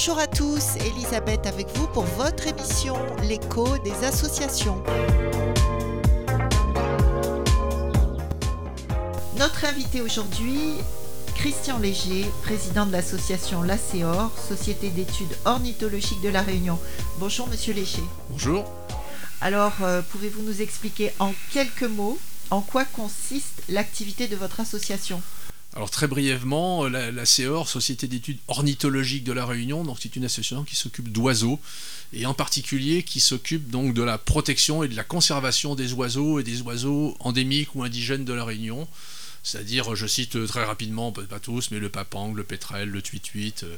Bonjour à tous, Elisabeth avec vous pour votre émission L'écho des associations. Notre invité aujourd'hui, Christian Léger, président de l'association LACEOR, Société d'études ornithologiques de la Réunion. Bonjour Monsieur Léger. Bonjour. Alors, euh, pouvez-vous nous expliquer en quelques mots en quoi consiste l'activité de votre association? Alors très brièvement, euh, la, la CEOR, Société d'études ornithologiques de la Réunion, donc c'est une association qui s'occupe d'oiseaux et en particulier qui s'occupe donc de la protection et de la conservation des oiseaux et des oiseaux endémiques ou indigènes de la Réunion. C'est-à-dire, je cite très rapidement, pas tous, mais le papang, le pétrel, le tuituit, euh,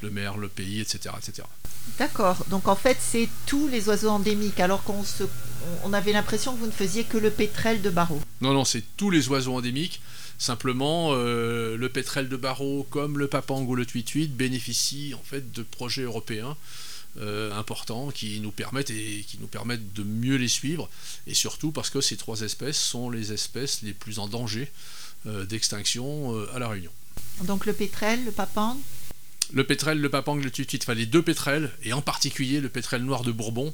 le merle, le pays, etc. etc. D'accord. Donc en fait, c'est tous les oiseaux endémiques, alors qu'on on avait l'impression que vous ne faisiez que le pétrel de Barreau. Non, non, c'est tous les oiseaux endémiques. Simplement, euh, le pétrel de Barreau, comme le papang ou le tuituit, bénéficient en fait de projets européens euh, importants qui nous permettent et qui nous permettent de mieux les suivre, et surtout parce que ces trois espèces sont les espèces les plus en danger euh, d'extinction à la Réunion. Donc le pétrel, le papang le pétrel, le papang, le tutuit, enfin les deux pétrels, et en particulier le pétrel noir de Bourbon,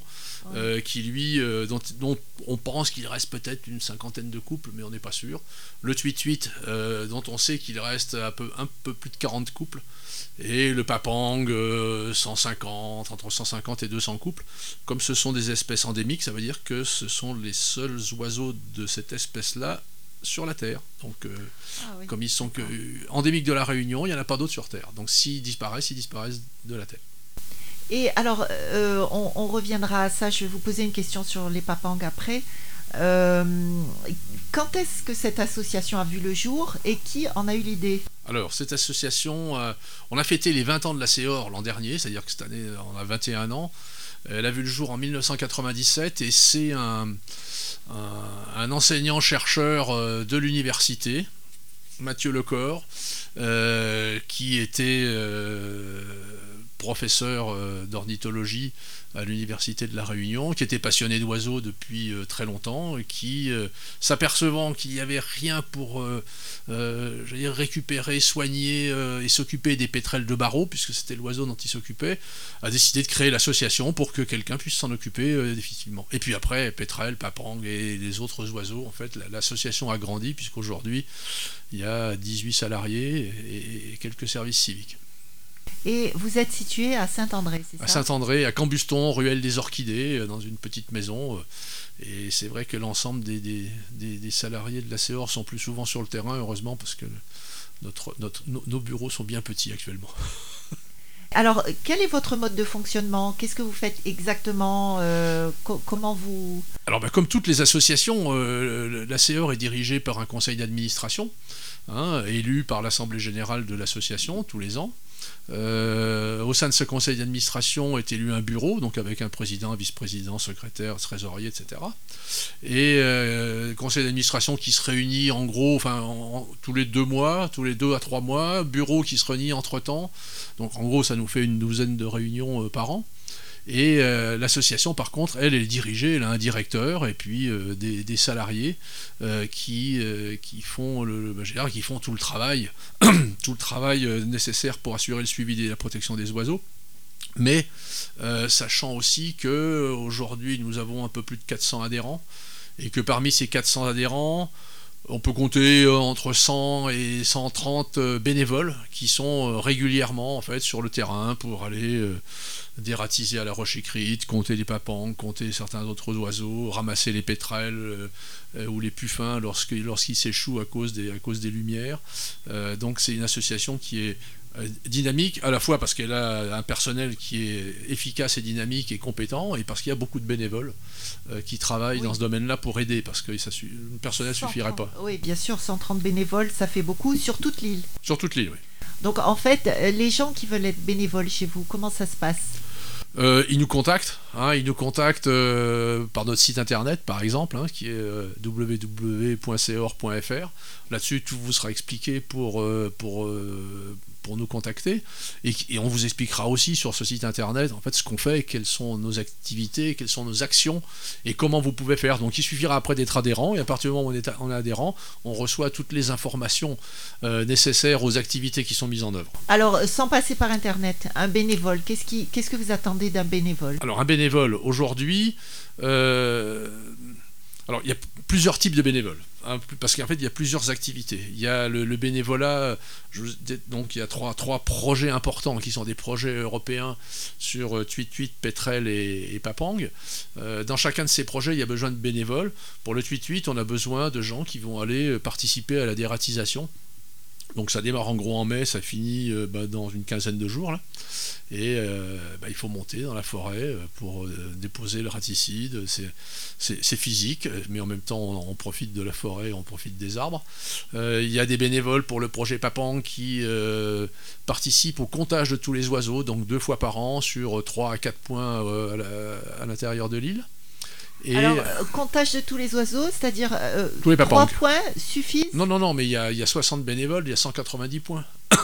euh, qui lui, euh, dont, on pense qu'il reste peut-être une cinquantaine de couples, mais on n'est pas sûr. Le tuituit, euh, dont on sait qu'il reste un peu, un peu plus de 40 couples, et le papang, 150, entre 150 et 200 couples. Comme ce sont des espèces endémiques, ça veut dire que ce sont les seuls oiseaux de cette espèce-là sur la Terre. Donc, ah comme ils sont que, endémiques de la Réunion, il n'y en a pas d'autres sur Terre. Donc, s'ils disparaissent, ils disparaissent de la Terre. Et alors, euh, on, reviendra à ça. Je vais vous poser une question sur les papangs après. Euh, quand est-ce que cette association a vu le jour et qui en a eu l'idée? Alors, cette association, on a fêté les 20 ans de la CEOR l'an dernier, c'est-à-dire que cette année, on a 21 ans. Elle a vu le jour en 1997 et c'est un, un, enseignant-chercheur euh, de l'université, Mathieu Lecor, euh, qui était euh, professeur d'ornithologie à l'université de la Réunion, qui était passionné d'oiseaux depuis euh, très longtemps, et qui, euh, s'apercevant qu'il n'y avait rien pour euh, récupérer, soigner et s'occuper des pétrels de barreau, puisque c'était l'oiseau dont il s'occupait, a décidé de créer l'association pour que quelqu'un puisse s'en occuper définitivement. Et puis après, pétrel, papang et les autres oiseaux, en fait, l'association a grandi, puisqu'aujourd'hui, il y a 18 salariés et quelques services civiques. Et vous êtes situé à Saint-André, c'est ça À Saint-André, à Cambuston, ruelle des Orchidées, euh, dans une petite maison. Euh, et c'est vrai que l'ensemble des, des, salariés de la CEOR sont plus souvent sur le terrain, heureusement, parce que notre, notre, nos, bureaux sont bien petits actuellement. Alors, quel est votre mode de fonctionnement? Qu'est-ce que vous faites exactement euh, Comment vous... Alors, ben, comme toutes les associations, la CEOR est dirigée par un conseil d'administration, hein, élu par l'Assemblée générale de l'association tous les ans. Euh, au sein de ce conseil d'administration est élu un bureau, donc avec un président, vice-président, secrétaire, trésorier, etc. Et euh, conseil d'administration qui se réunit en gros, tous les deux mois, tous les deux à trois mois, bureau qui se réunit entre temps. Donc en gros, ça nous fait une douzaine de réunions euh, par an. Et euh, l'association, par contre, elle, est dirigée, elle a un directeur et puis euh, des, salariés euh, qui, qui, font le, bah, qui font tout le travail, tout le travail nécessaire pour assurer le suivi et la protection des oiseaux. Mais sachant aussi que aujourd'hui nous avons un peu plus de 400 adhérents et que parmi ces 400 adhérents, on peut compter entre 100 et 130 bénévoles qui sont régulièrement en sur le terrain pour aller dératiser à la roche écrite, compter les papangs, compter certains autres oiseaux, ramasser les pétrels euh, euh, ou les puffins lorsqu'ils s'échouent à, cause des, lumières. Euh, donc c'est une association qui est dynamique, à la fois parce qu'elle a un personnel qui est efficace et dynamique et compétent, et parce qu'il y a beaucoup de bénévoles qui travaillent dans ce domaine-là pour aider, parce que ça, le personnel ne suffirait pas. Oui, bien sûr, 130 bénévoles, ça fait beaucoup sur toute l'île. Sur toute l'île, oui. Donc en fait, les gens qui veulent être bénévoles chez vous, comment ça se passe? Euh, ils nous contactent, hein, ils nous contactent euh, par notre site internet par exemple, hein, qui est euh, www.cor.fr. Là-dessus, tout vous sera expliqué pour, pour, pour nous contacter. Et, et, on vous expliquera aussi sur ce site internet en fait ce qu'on fait, quelles sont nos activités, quelles sont nos actions et comment vous pouvez faire. Donc il suffira après d'être adhérent et à partir du moment où on est, on est adhérent, on reçoit toutes les informations euh, nécessaires aux activités qui sont mises en œuvre. Alors sans passer par internet, un bénévole, qu'est-ce, qui, qu'est-ce que vous attendez d'un bénévole? Alors un bénévole aujourd'hui, euh, alors il y a plusieurs types de bénévoles. Hein, parce qu'en fait, il y a plusieurs activités. Il y a le, bénévolat, je, donc il y a trois, trois projets importants qui sont des projets européens sur Tweet Tweet, Petrel et, Papang. Euh, dans chacun de ces projets, il y a besoin de bénévoles. Pour le Tweet, on a besoin de gens qui vont aller participer à la dératisation donc ça démarre en gros en mai, ça finit euh, bah, dans une quinzaine de jours. Là. Et euh, bah, il faut monter dans la forêt euh, pour déposer le raticide. C'est physique, mais en même temps on, profite de la forêt, on profite des arbres. Il y a des bénévoles pour le projet Papang qui participent au comptage de tous les oiseaux, donc deux fois par an sur 3 à 4 points à l'intérieur de l'île. Alors, euh, comptage de tous les oiseaux, c'est-à-dire euh, 3 points suffisent Non, non, non, mais il y, a, y a 60 bénévoles, il y a 190 points.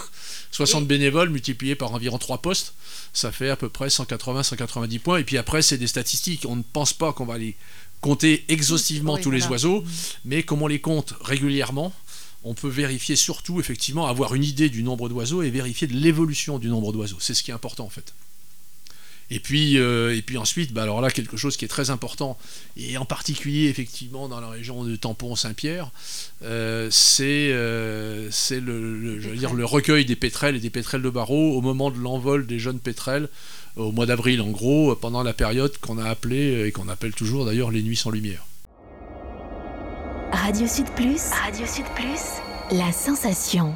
60 bénévoles multipliés par environ 3 postes, ça fait à peu près 180-190 points. Et puis après, c'est des statistiques. On ne pense pas qu'on va les compter exhaustivement tous les oiseaux, mm. mais comme on les compte régulièrement, on peut vérifier surtout, effectivement, avoir une idée du nombre d'oiseaux et vérifier de l'évolution du nombre d'oiseaux. C'est ce qui est important en fait. Et puis, euh, et puis ensuite, bah alors là, quelque chose qui est très important, et en particulier effectivement dans la région de Tampon-Saint-Pierre, euh, c'est euh, le, le, le recueil des pétrels et des pétrels de barreau au moment de l'envol des jeunes pétrels, au mois d'avril en gros, pendant la période qu'on a appelée, et qu'on appelle toujours d'ailleurs les nuits sans lumière. Radio Sud Plus, Radio Sud Plus, la sensation.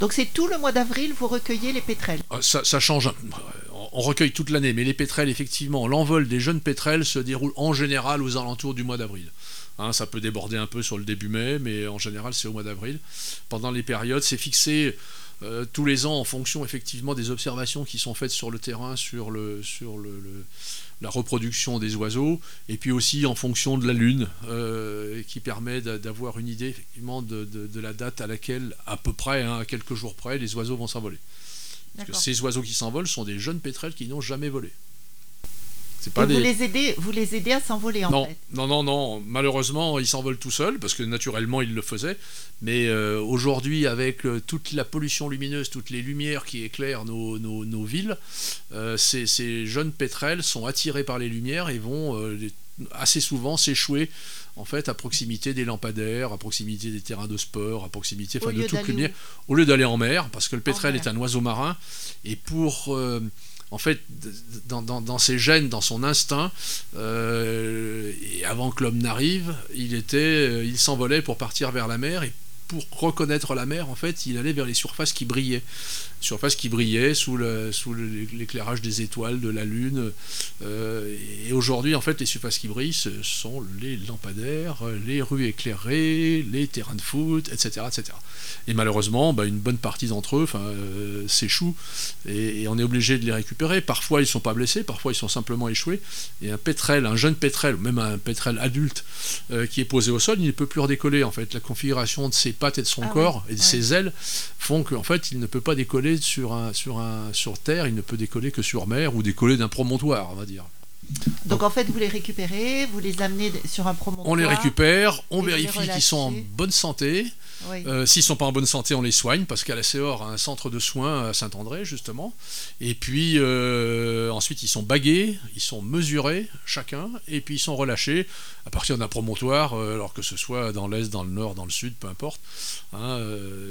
Donc c'est tout le mois d'avril, vous recueillez les pétrels ah, ça, change. On recueille toute l'année, mais les pétrels, effectivement, l'envol des jeunes pétrels se déroule en général aux alentours du mois d'avril. Hein, ça peut déborder un peu sur le début mai, mais en général c'est au mois d'avril. Pendant les périodes, c'est fixé euh, tous les ans en fonction effectivement des observations qui sont faites sur le terrain, sur le, sur le la reproduction des oiseaux, et puis aussi en fonction de la Lune, euh, qui permet d'avoir une idée effectivement de, la date à laquelle, à peu près, hein, à quelques jours près, les oiseaux vont s'envoler. Parce que ces oiseaux qui s'envolent sont des jeunes pétrels qui n'ont jamais volé vous, les aidez, vous les aidez à s'envoler en non, fait Non, non, non. Malheureusement, ils s'envolent tout seuls parce que naturellement, ils le faisaient. Mais euh, aujourd'hui, avec euh, toute la pollution lumineuse, toutes les lumières qui éclairent nos, nos, villes, euh, ces, ces, jeunes pétrels sont attirés par les lumières et vont assez souvent s'échouer en fait à proximité des lampadaires, à proximité des terrains de sport, à proximité de toute lumière, au lieu d'aller en mer, parce que le pétrel est un oiseau marin et pour en fait, dans, ses gènes, dans son instinct, euh, et avant que l'homme n'arrive, il euh, il s'envolait pour partir vers la mer, et pour reconnaître la mer, en fait, il allait vers les surfaces qui brillaient surface qui brillait sous, l'éclairage des étoiles, de la lune. Euh, et aujourd'hui, en fait, les surfaces qui brillent, ce sont les lampadaires, les rues éclairées, les terrains de foot, etc. etc. Et malheureusement, bah, une bonne partie d'entre eux euh, s'échouent et, on est obligé de les récupérer. Parfois, ils ne sont pas blessés, parfois, ils sont simplement échoués. Et un pétrel, un jeune pétrel, ou même un pétrel adulte euh, qui est posé au sol, il ne peut plus redécoller. En fait, la configuration de ses pattes et de son ah corps et de ses ailes font qu'en fait, il ne peut pas décoller sur, un, sur, un, sur Terre, il ne peut décoller que sur mer ou décoller d'un promontoire, on va dire. Donc, en fait, vous les récupérez, vous les amenez sur un promontoire. On les récupère, on vérifie qu'ils sont en bonne santé. Euh, s'ils ne sont pas en bonne santé, on les soigne parce qu'à la CEOR a un centre de soins à Saint-André, justement. Et puis euh, ensuite, ils sont bagués, ils sont mesurés, chacun, et puis ils sont relâchés à partir d'un promontoire, euh, alors que ce soit dans l'est, dans le nord, dans le sud, peu importe. Hein,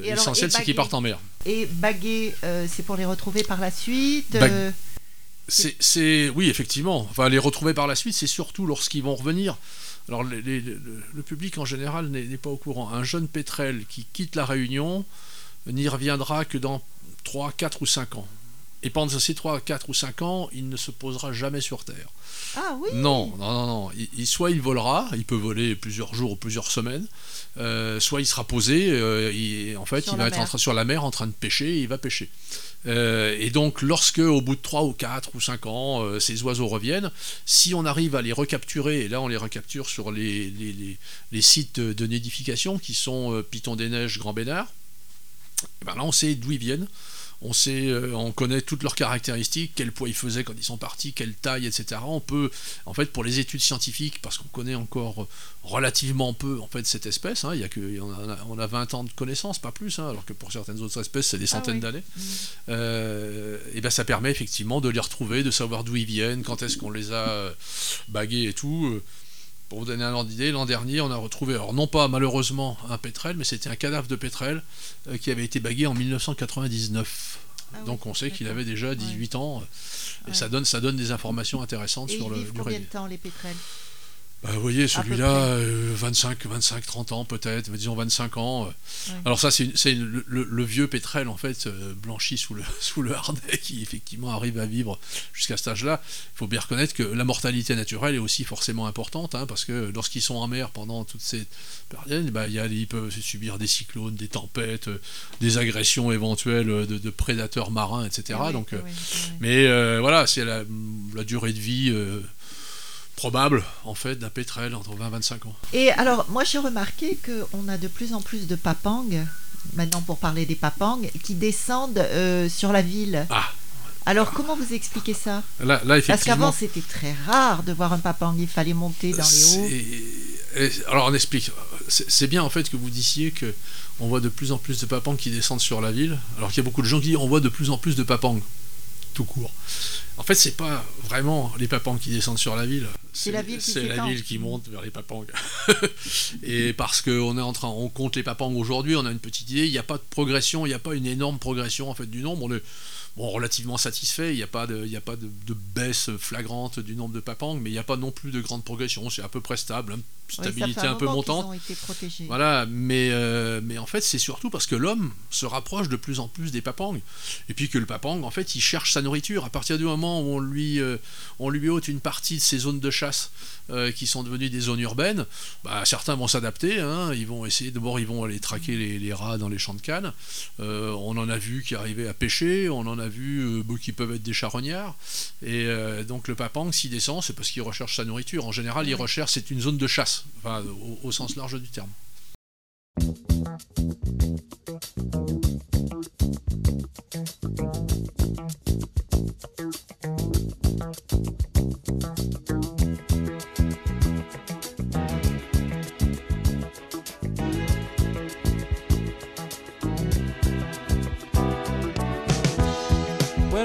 l'essentiel, c'est qu'ils partent en mer. Et bagués, c'est pour les retrouver par la suite c'est oui effectivement. Enfin les retrouver par la suite, c'est surtout lorsqu'ils vont revenir. Alors le, public en général n'est pas au courant. Un jeune pétrel qui quitte la Réunion n'y reviendra que dans 3, 4 ou 5 ans. Et pendant ces 3, 4 ou 5 ans, il ne se posera jamais sur Terre. Ah oui Non, non, non, non. Il, soit il volera, il peut voler plusieurs jours ou plusieurs semaines, euh, soit il sera posé, euh, en fait, il va être sur la mer en train de pêcher et il va pêcher. Euh, et donc, lorsque, au bout de 3 ou 4 ou 5 ans, euh, ces oiseaux reviennent, si on arrive à les recapturer, et là on les recapture sur les, sites de nidification qui sont euh, Piton des Neiges, Grand Bénard, Et ben là, on sait d'où ils viennent. On sait, euh, on connaît toutes leurs caractéristiques, quel poids ils faisaient quand ils sont partis, quelle taille, etc. On peut, en fait, pour les études scientifiques, parce qu'on connaît encore relativement peu en fait cette espèce, hein, il y a que, on a, 20 ans de connaissance, pas plus, hein, alors que pour certaines autres espèces c'est des ah centaines d'années. Mmh. Euh, et ben ça permet effectivement de les retrouver, de savoir d'où ils viennent, quand est-ce qu'on les a euh, bagués et tout. Pour vous donner un ordre d'idée, l'an dernier, on a retrouvé, alors non pas malheureusement un pétrel, mais c'était un cadavre de pétrel euh, qui avait été bagué en 1999. Ah Donc on sait qu'il avait déjà 18 ans. Et ça, donne, ça donne des informations intéressantes sur le. Combien de temps les pétrels? Bah, vous voyez, celui-là, 25, 25, 30 ans peut-être, disons 25 ans. Alors ça, c'est le, vieux pétrel, en fait, euh, blanchi sous le, sous le harnais, qui effectivement arrive à vivre jusqu'à cet âge-là. Il faut bien reconnaître que la mortalité naturelle est aussi forcément importante, hein, parce que lorsqu'ils sont en mer pendant toutes ces périodes, bah, y a, ils peuvent subir des cyclones, des tempêtes, euh, des agressions éventuelles de, prédateurs marins, etc. Donc, euh, mais voilà, c'est la, la, durée de vie probable en fait d'un pétrel entre 20 et 25 ans. Et alors moi j'ai remarqué qu'on a de plus en plus de papangs, maintenant pour parler des papangs, qui descendent euh, sur la ville. Ah alors comment vous expliquez ça? Là, là, Parce qu'avant c'était très rare de voir un papang, il fallait monter dans les hauts. Alors on explique. C'est bien en fait que vous disiez que on voit de plus en plus de papangs qui descendent sur la ville, alors qu'il y a beaucoup de gens qui disent on voit de plus en plus de papangs tout court. En fait, c'est pas vraiment les papangs qui descendent sur la ville. C'est la ville qui, la ville qui monte vers les papangs. et parce qu'on est en train, on compte les papangs aujourd'hui, on a une petite idée. Il n'y a pas de progression, il n'y a pas une énorme progression en fait du nombre. On est bon, relativement satisfait. Il n'y a pas, de, il a pas de, baisse flagrante du nombre de papangs, mais il n'y a pas non plus de grande progression. C'est à peu près stable, stabilité un, peu montante. Voilà, mais, euh, mais en fait, c'est surtout parce que l'homme se rapproche de plus en plus des papangs. Et puis que le papang, en fait, il cherche sa nourriture. À partir du moment où on lui, euh, on lui ôte une partie de ses zones de chasse euh, qui sont devenues des zones urbaines, bah, certains vont s'adapter. Hein. ils vont essayer, d'abord, ils vont aller traquer les, rats dans les champs de canne. on en a vu qui arrivaient à pêcher, on en a vu qui peuvent être des charognards. Et donc le papang, s'il descend, c'est parce qu'il recherche sa nourriture. En général, il recherche, c'est une zone de chasse enfin, au, au sens large du terme. When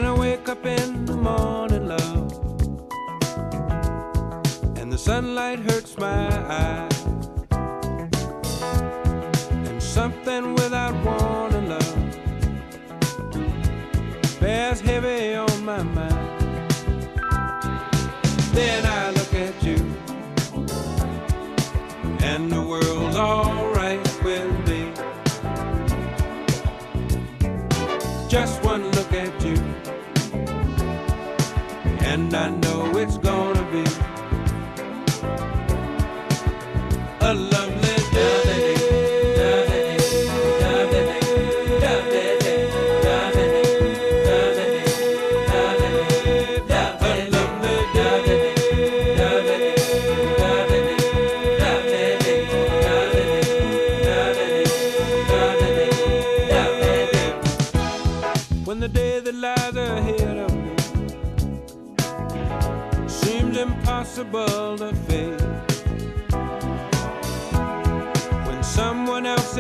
I wake up in the morning, love, and the sunlight hurts my eyes. Just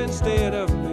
instead of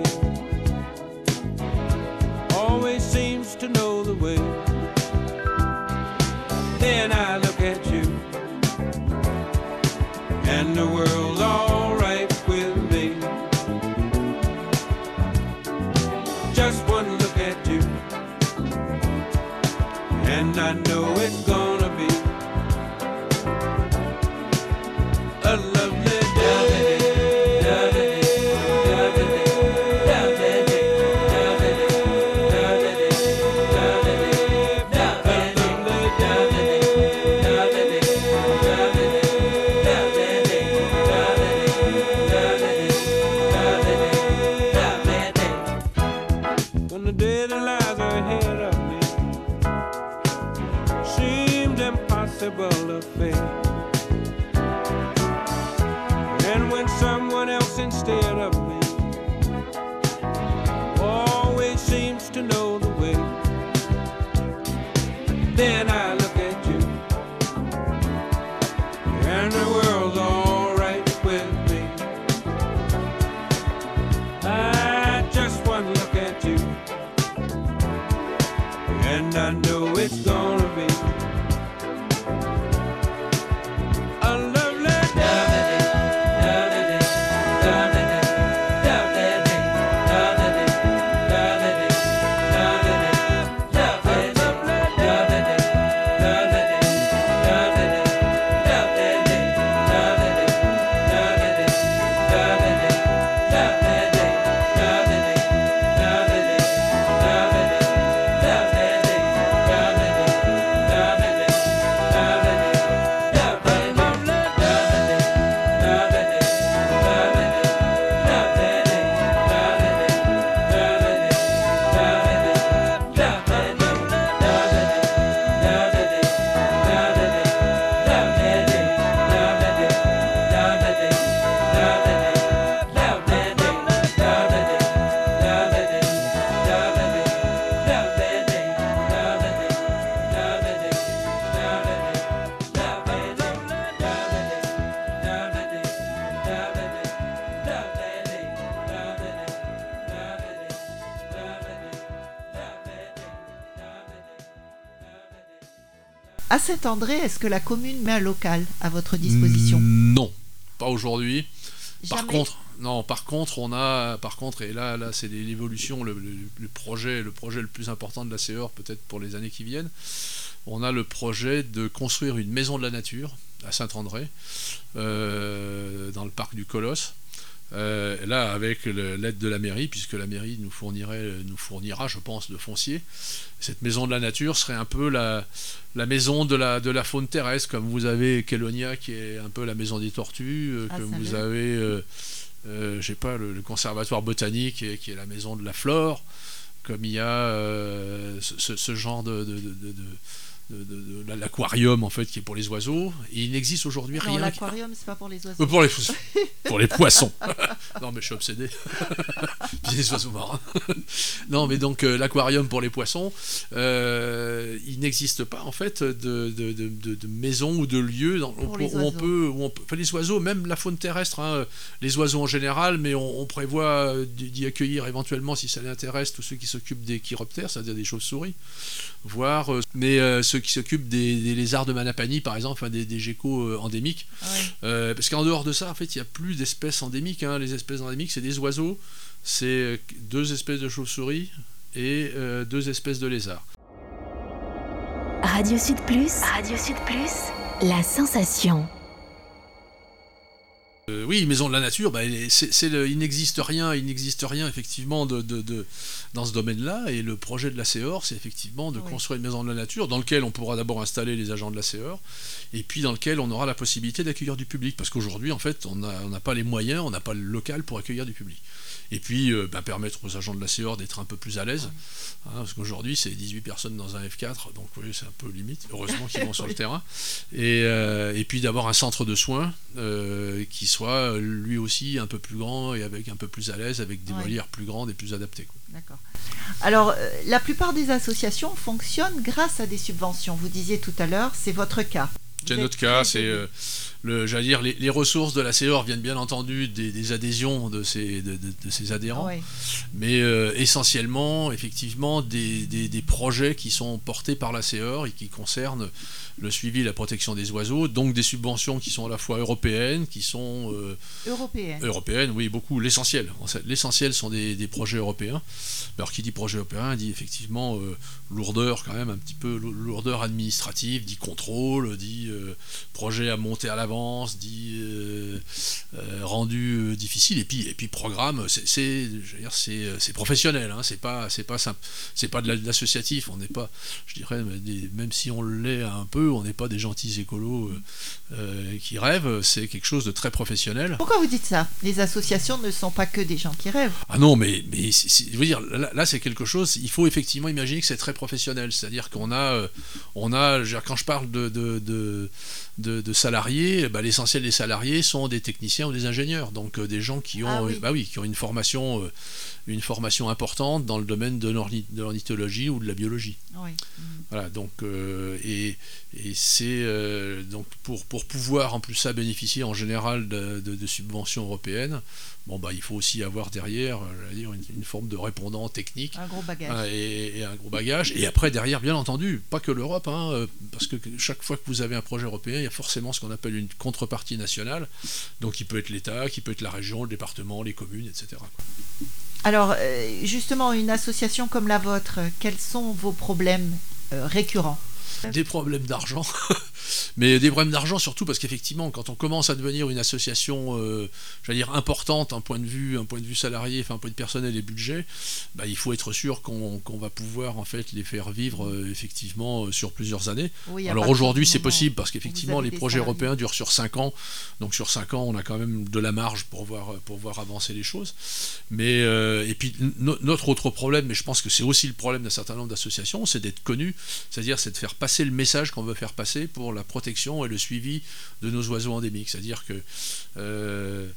À Saint-André, est-ce que la commune met un local à votre disposition Non, pas aujourd'hui. Par contre, non, par contre, on a, par contre, et là, là, c'est l'évolution, le, le- le projet, le projet le plus important de la CER, peut-être pour les années qui viennent. On a le projet de construire une maison de la nature à Saint-André, euh, dans le parc du Colosse. Euh, là, avec l'aide de la mairie, puisque la mairie nous fournirait, nous fournira, je pense, de foncier. Cette maison de la nature serait un peu la, la maison de la, de la faune terrestre, comme vous avez Kelonia, qui est un peu la maison des tortues, euh, Ah, comme ça vous avez, euh, euh, pas, le, le conservatoire botanique, qui est, qui est la maison de la flore, comme il y a ce, ce- ce genre de, de, de- de- de- de- de- de- l'aquarium en fait qui est pour les oiseaux et il n'existe aujourd'hui rien qui- l'aquarium, c'est pas pour les oiseaux. euh, pour les pour les poissons. non mais je suis obsédé. Puis les oiseaux marins. non mais donc euh, l'aquarium pour les poissons, euh, il n'existe pas en fait de, de, maison ou de lieu dans, où, les où on peut, où on peut- enfin, les oiseaux, même la faune terrestre, hein, les oiseaux en général, mais on, on prévoit d'y accueillir éventuellement si ça l'intéresse tous ceux qui s'occupent des chiroptères, c'est-à-dire des chauves-souris, voire euh, mais ceux qui s'occupent des, des lézards de Manapani par exemple, enfin, des, des geckos euh, endémiques. Ouais. Euh, parce qu'en dehors de ça, en fait, il n'y a plus d'espèces endémiques. hein. Les espèces endémiques, c'est des oiseaux, c'est euh, deux espèces de chauves-souris et euh, deux espèces de lézards. Radio Sud Plus. Radio Sud Plus. La sensation. Euh, oui, Maison de la Nature, bah, c'est, il n'existe rien, il n'existe rien effectivement de, de- de- dans ce domaine-là. Et le projet de la CEOR, c'est effectivement de Oui. construire une Maison de la Nature dans lequel on pourra d'abord installer les agents de la CEOR et puis dans lequel on aura la possibilité d'accueillir du public. Parce qu'aujourd'hui, en fait, on n'a on n'a pas les moyens, on n'a pas le local pour accueillir du public. Et puis euh, bah, permettre aux agents de la CEOR d'être un peu plus à l'aise. hein, parce qu'aujourd'hui, c'est 18 personnes dans un F4, donc oui, c'est un peu limite. Heureusement qu'ils vont sur le terrain. Et, euh, et puis d'avoir un centre de soins euh, qui soit lui aussi un peu plus grand et avec un peu plus à l'aise, avec des Ouais. volières plus grandes et plus adaptées. D'accord. Alors, la plupart des associations fonctionnent grâce à des subventions. Vous disiez tout à l'heure, c'est votre cas. C'est notre cas, c'est le, j'allais dire, les, les ressources de la CEOR viennent bien entendu des, des adhésions de ces, de, de- de ces adhérents, Ouais. mais euh, essentiellement, effectivement, des, des- des projets qui sont portés par la CEOR et qui concernent le suivi et la protection des oiseaux, donc des subventions qui sont à la fois européennes, qui sont euh, Européenne. européenne, oui, beaucoup. L'essentiel. L'essentiel sont des, projets européens. Alors, qui dit projet européen dit effectivement euh, lourdeur, quand même, un petit peu lou- lourdeur administrative, dit contrôle, dit projet à monter à dit euh, euh, rendu euh, difficile, et puis, et puis programme, c'est, professionnel, hein, c'est pas, c'est pas simple, c'est pas de la- de l'associatif, on n'est pas, je dirais, même si on l'est un peu, on n'est pas des gentils écolos euh, qui rêvent, c'est quelque chose de très professionnel. Pourquoi vous dites ça? Les associations ne sont pas que des gens qui rêvent. Ah non, mais, mais c'est- je veux dire, là, là, c'est quelque chose, il faut effectivement imaginer que c'est très professionnel. C'est-à-dire qu'on a, on a je veux dire, quand je parle de, de, de, de, de salariés, bah, l'essentiel des salariés sont des techniciens ou des ingénieurs, donc euh, des gens qui ont, Ah oui. euh, bah oui, qui ont une formation, euh, une formation importante dans le domaine de l'orni- de l'ornithologie ou de la biologie. Oui. Voilà, donc euh, et, et c'est euh, donc pour, pour pouvoir en plus ça bénéficier en général de, de- de subventions européennes, bon bah il faut aussi avoir derrière, euh, dire, une, une forme de répondant technique. Un gros bagage. hein, et, et un gros bagage. Et après, derrière, bien entendu, pas que l'Europe, hein, parce que chaque fois que vous avez un projet européen, il y a forcément ce qu'on appelle une contrepartie nationale. Donc, il peut être l'État, qui peut être la région, le département, les communes, etc. quoi. Alors, euh, justement, une association comme la vôtre, quels sont vos problèmes euh, récurrents? Des problèmes d'argent, mais des problèmes d'argent surtout parce qu'effectivement, quand on commence à devenir une association, euh, j'allais dire importante, un point de vue, un point de vue salarié, enfin un point de personnel et budget, bah, il faut être sûr qu'on va pouvoir en fait les faire vivre euh, effectivement euh, sur plusieurs années. Oui, Alors aujourd'hui c'est possible parce qu'effectivement les projets salariés. européens durent sur 5 ans, donc sur 5 ans on a quand même de la marge pour voir, pour voir avancer les choses. Mais et puis no- notre autre problème, mais je pense que c'est aussi le problème d'un certain nombre d'associations, c'est d'être connu, c'est-à-dire c'est de faire passer le message qu'on veut faire passer pour la protection et le suivi de nos oiseaux endémiques. C'est-à-dire que euh,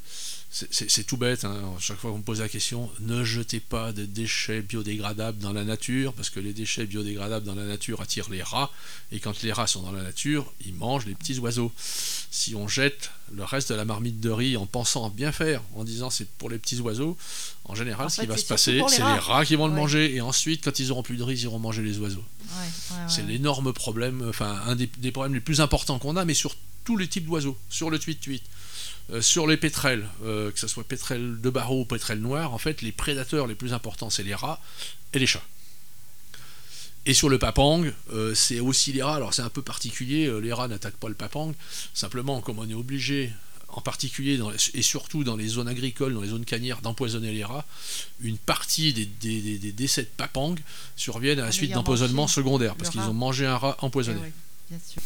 c'est- tout bête, hein. chaque fois qu'on me pose la question, ne jetez pas de déchets biodégradables dans la nature, parce que les déchets biodégradables dans la nature attirent les rats, et quand les rats sont dans la nature, ils mangent les petits oiseaux. Si on jette le reste de la marmite de riz en pensant bien faire, en disant c'est pour les petits oiseaux, en général, En ce fait, qui va se passer, c'est les rats qui vont le manger, et ensuite, quand ils auront plus de riz, ils iront manger les oiseaux. Ouais, ouais, C'est l'énorme problème, enfin un des, des problèmes les plus importants qu'on a, mais sur tous les types d'oiseaux, sur le tuit-tuit, euh, sur les pétrels, euh, que ce soit pétrel de barreau ou pétrel noir, en fait, les prédateurs les plus importants, c'est les rats et les chats. Et sur le papang, euh, c'est aussi les rats. Alors c'est un peu particulier, les rats n'attaquent pas le papang. Simplement, comme on est obligé, en particulier dans les- et surtout dans les zones agricoles, dans les zones canières, d'empoisonner les rats, une partie des, des- des- des décès de papang surviennent à la suite d'empoisonnement secondaire, parce qu'ils ont mangé un rat Eh empoisonné. oui, bien sûr.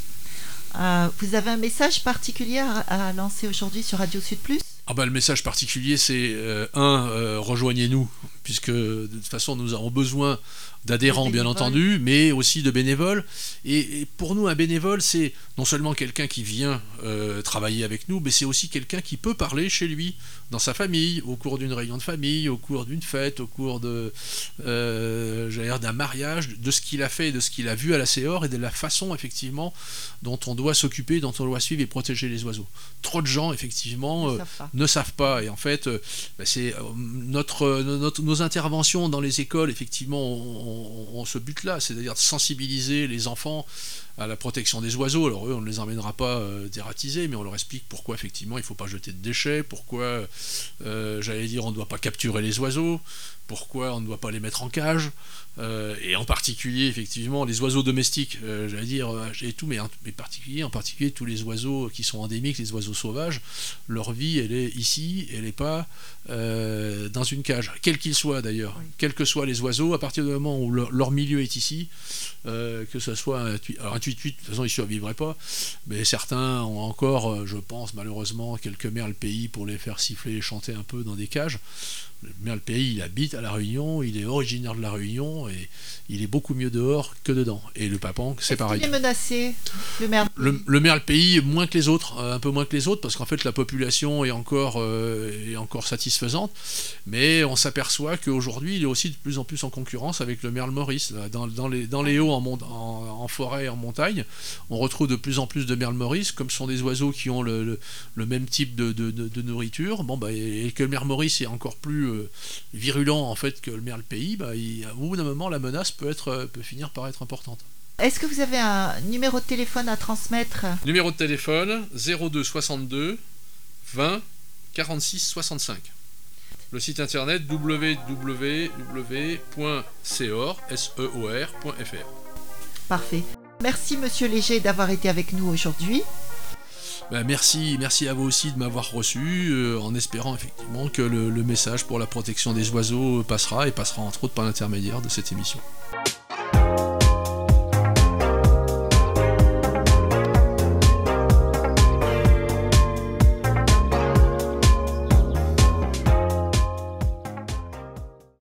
Euh, vous avez un message particulier à, lancer aujourd'hui sur Radio Sud Plus? Ah bah, le message particulier, c'est euh, un, euh, rejoignez-nous, puisque de toute façon nous avons besoin d'adhérents bien entendu, mais aussi de bénévoles. Et, et pour nous, un bénévole, c'est non seulement quelqu'un qui vient euh, travailler avec nous, mais c'est aussi quelqu'un qui peut parler chez lui, dans sa famille, au cours d'une réunion de famille, au cours d'une fête, au cours de, euh, d'un mariage, de ce qu'il a fait, de ce qu'il a vu à la Céor et de la façon effectivement dont on doit s'occuper, dont on doit suivre et protéger les oiseaux. Trop de gens effectivement euh, savent pas. ne savent pas. Et en fait, euh, bah, c'est notre, notre- nos interventions dans les écoles, effectivement, ont, ont- ont ce but-là, c'est-à-dire de sensibiliser les enfants à la protection des oiseaux. Alors eux, on ne les emmènera pas euh, dératisés, mais on leur explique pourquoi effectivement il ne faut pas jeter de déchets, pourquoi, euh, j'allais dire, on ne doit pas capturer les oiseaux, pourquoi on ne doit pas les mettre en cage, euh, et en particulier effectivement les oiseaux domestiques, euh, j'allais dire, et tout, mais en, mais particulier, en particulier tous les oiseaux qui sont endémiques, les oiseaux sauvages, leur vie elle est ici, elle n'est pas dans une cage, quel qu'il soit d'ailleurs, Oui. quels que soient les oiseaux, à partir du moment où leur, leur milieu est ici, que ce soit un tui- alors un de toute façon ils ne survivraient pas, mais certains ont encore, euh, je pense malheureusement, quelques merles pays pour les faire siffler et chanter un peu dans des cages. Le merle pays, il habite à La Réunion, il est originaire de La Réunion et il est beaucoup mieux dehors que dedans. Et le papang, c'est pareil. est menacé, le maire Le, le merle pays, moins que les autres, euh, un peu moins que les autres, parce qu'en fait la population est encore, euh, est encore satisfaisante, mais on s'aperçoit qu'aujourd'hui il est aussi de plus en plus en concurrence avec le merle maurice. Là, Dans, dans les, dans les hauts, en, en, en forêt, en montagne, on retrouve de plus en plus de merle maurice, comme ce sont des oiseaux qui ont le, le- le même type de, de- de- de nourriture, bon, bah, et, que le merle maurice est encore plus euh, virulent en fait que le merle pays, bah, il- au bout d'un moment la menace peut, être, euh, peut finir par être importante. Est-ce que vous avez un numéro de téléphone à transmettre? Numéro de téléphone 02 62 20 46 65. Le site internet www.seor.fr. Parfait. Merci Monsieur Léger d'avoir été avec nous aujourd'hui. Ben, merci, merci à vous aussi de m'avoir reçu, euh, en espérant effectivement que le message pour la protection des oiseaux passera et passera entre autres par l'intermédiaire de cette émission.